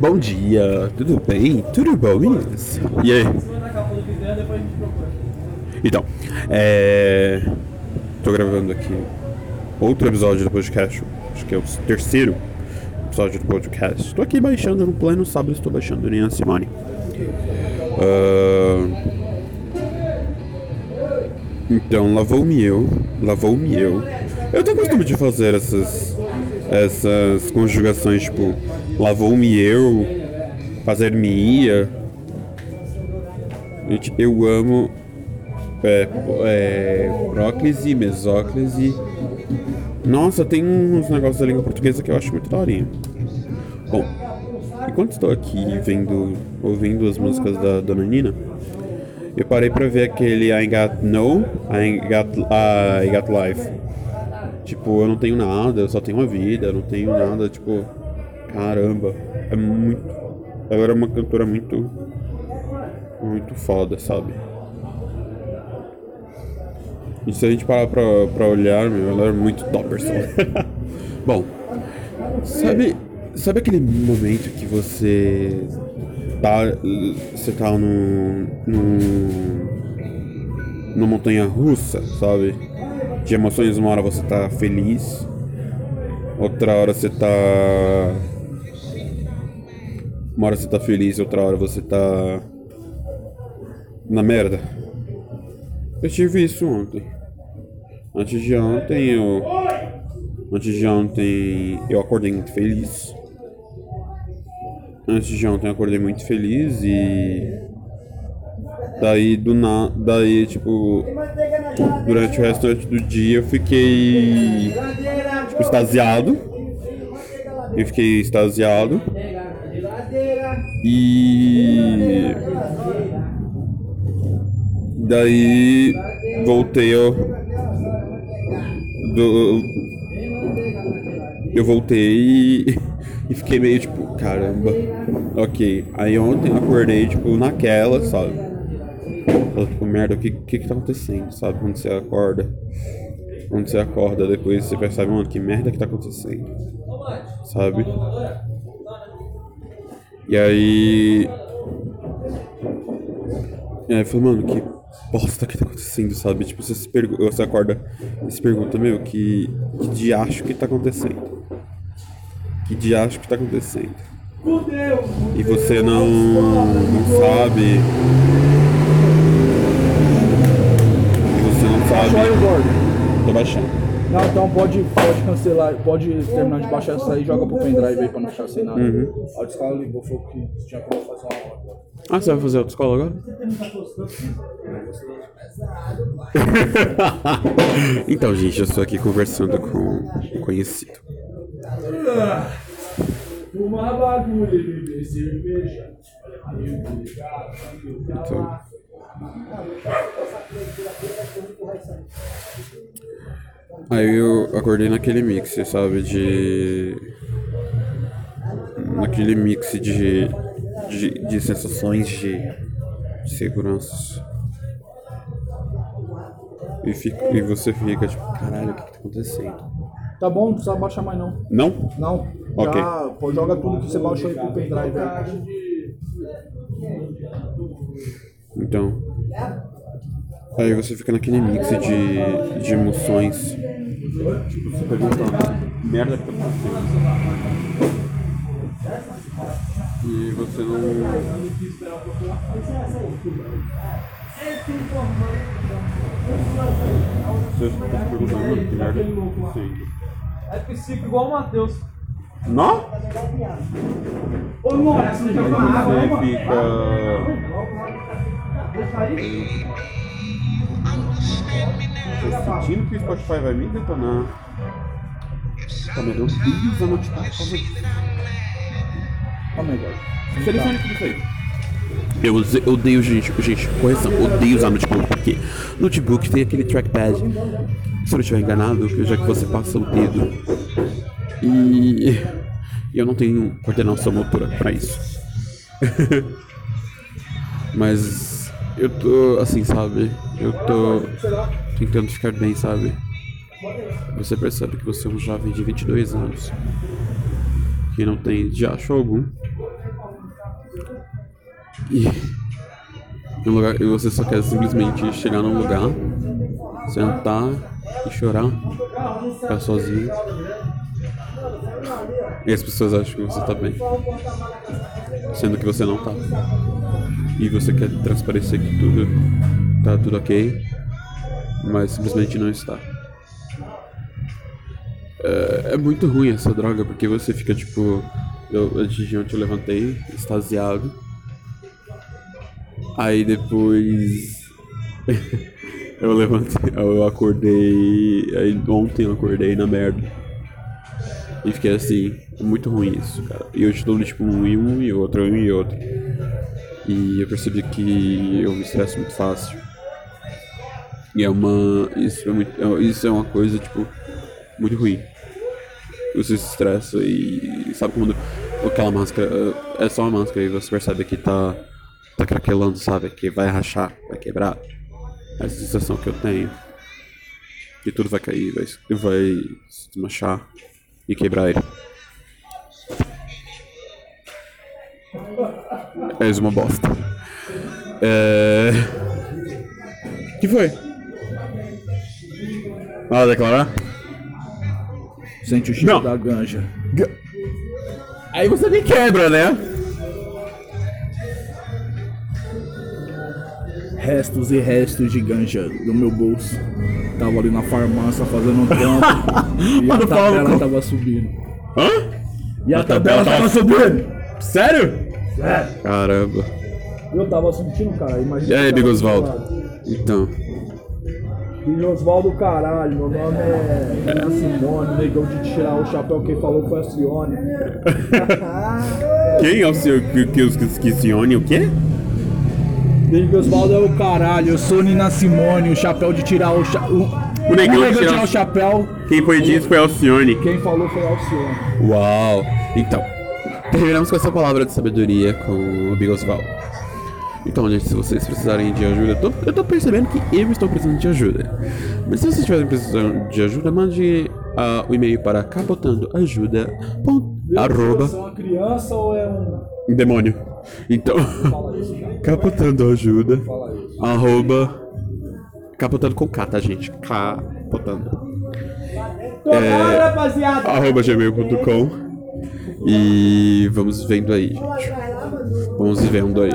Bom dia, tudo bem? Tudo bom, meninas? E aí? Então, é. Tô gravando aqui outro episódio do podcast. Acho que é o terceiro episódio do podcast. Estou aqui baixando no plano sábado, estou baixando Nina Simone. Uh... Então, lavou-me eu, lavou-me eu. Eu tenho costume de fazer essas, essas conjugações, tipo, lavou-me eu, fazer-me ia. Gente, eu amo é, é, próclise, mesóclise. Nossa, tem uns negócios da língua portuguesa que eu acho muito daorinha. Bom, enquanto estou aqui vendo, ouvindo as músicas da Dona Nina, eu parei pra ver aquele I Got No, I Got, uh, I Got Life. Tipo, eu não tenho nada, eu só tenho uma vida, eu não tenho nada, tipo, caramba, é muito. Ela era uma cantora muito. muito foda, sabe? E se a gente parar pra, pra olhar, meu, ela era muito topperson. Bom, sabe, sabe aquele momento que você tá, você tá num, num, numa montanha russa, sabe? De emoções, uma hora você tá feliz, outra hora você tá. Uma hora você tá feliz, outra hora você tá. na merda. Eu tive isso ontem. Antes de ontem eu. Antes de ontem eu acordei muito feliz. Antes de ontem eu acordei muito feliz e. Daí do na... Daí, tipo. Durante o restante do dia eu fiquei. Tipo, extasiado. Eu fiquei extasiado. E. Daí voltei. Do, eu voltei e, fiquei meio tipo, caramba, ok. Aí ontem eu acordei, tipo, naquela, sabe? Eu, tipo, merda, o que, que que tá acontecendo, sabe? Quando você acorda. Quando você acorda, depois você percebe, mano, que merda que tá acontecendo. Sabe? E aí. E aí eu falei, mano, que bosta que tá acontecendo, sabe? Tipo, você, se pergu você acorda e se pergunta, meu, que, que diacho que tá acontecendo? Que diacho que tá acontecendo? E você não, não sabe. E Baixou aí o sabe. gordo. Tô baixando. Não, então pode, pode cancelar, pode terminar de baixar essa aí e joga pro pendrive aí pra não ficar sem nada. Uhum. A escola ligou, falou que tinha como fazer uma aula. Ah, você vai fazer autoescola agora? então, gente, eu estou aqui conversando com um conhecido. Fumar bagulho e beber cerveja. Então, aí eu acordei naquele mix, sabe, de naquele mix de de, de sensações de, de seguranças. E, fica, e você fica tipo, caralho, o que, que tá acontecendo? Tá bom, não precisa baixar mais não. Não? Não, Ok. já pô, joga tudo que você baixou aí pro pendrive aí. Então. Aí você fica naquele mix de, de emoções. Tipo, você pergunta, merda que tá acontecendo. E você não. Você fica se perguntando, que merda que tá. É psico igual o Matheus. Não? Ô, Nora, essa já foi água, Você mano. fica. Tô sentindo que o Spotify vai me detonar. Tá, meu Deus, a notificar por causa aí, gordo. Selecione tudo isso aí. Eu odeio, gente, gente, correção, odeio usar notebook, porque notebook tem aquele trackpad. Se eu estiver enganado, já que você passa o dedo. E eu não tenho coordenação motora pra isso. Mas eu tô assim, sabe? Eu tô tentando ficar bem, sabe? Você percebe que você é um jovem de 22 anos. que não tem diacho algum. E, um lugar, e você só quer simplesmente chegar num lugar, sentar e chorar, ficar sozinho. E as pessoas acham que você tá bem. Sendo que você não tá. E você quer transparecer que tudo tá tudo ok, mas simplesmente não está. É, é muito ruim essa droga, porque você fica tipo. Eu, antes de ontem eu levantei, extasiado. Aí depois. eu levantei, eu acordei. Aí ontem eu acordei na merda. E fiquei assim, é muito ruim isso, cara. E eu estou tipo um e um e outro, um e outro. E eu percebi que eu me estresso muito fácil. E é uma. Isso é, muito, é- isso é uma coisa, tipo, muito ruim. Você se estressa e. Sabe quando aquela máscara. É só uma máscara e você percebe que tá. Tá craquelando, sabe? Que vai rachar, vai quebrar. Essa sensação que eu tenho. Que tudo vai cair, vai, vai se desmanchar e quebrar ele. És uma bosta. É. que foi? Ah, declarar? Sente o cheiro Não. da ganja. Aí você me quebra, né? Restos e restos de ganja no meu bolso. Tava ali na farmácia fazendo um trampo. e a Mano, fala tabela tava subindo. Hã? E a, tabela, tava subindo. Sério? Caramba. Eu tava sentindo, cara. Imagina. E aí, Bigosvaldo? do Então. Bigosvaldo, caralho. Meu nome é Ana Simone. Negão de tirar o chapéu. Quem falou foi a Cione. Quem é o senhor que, que os que Cione, o quê? Bigosvaldo é o caralho. Eu sou Nina Simone. O chapéu de tirar o chapéu. O, negão de tirar o- chapéu. Quem foi disso foi Alcione. Quem falou foi Alcione. Uau! Então, terminamos com essa palavra de sabedoria com o Bigosvaldo. Então, gente, se vocês precisarem de ajuda, eu tô, eu tô percebendo que eu estou precisando de ajuda. Mas se vocês estiverem precisando de ajuda, mande ah, o e-mail para capotandoajuda. Arroba é uma criança ou é um. demônio. Então, Fala isso, cara. capotando ajuda. Fala isso. Arroba capotando com K, tá, gente? Capotando. Rapaziada. arroba gmail.com e vamos vendo aí, gente. Vamos vendo aí.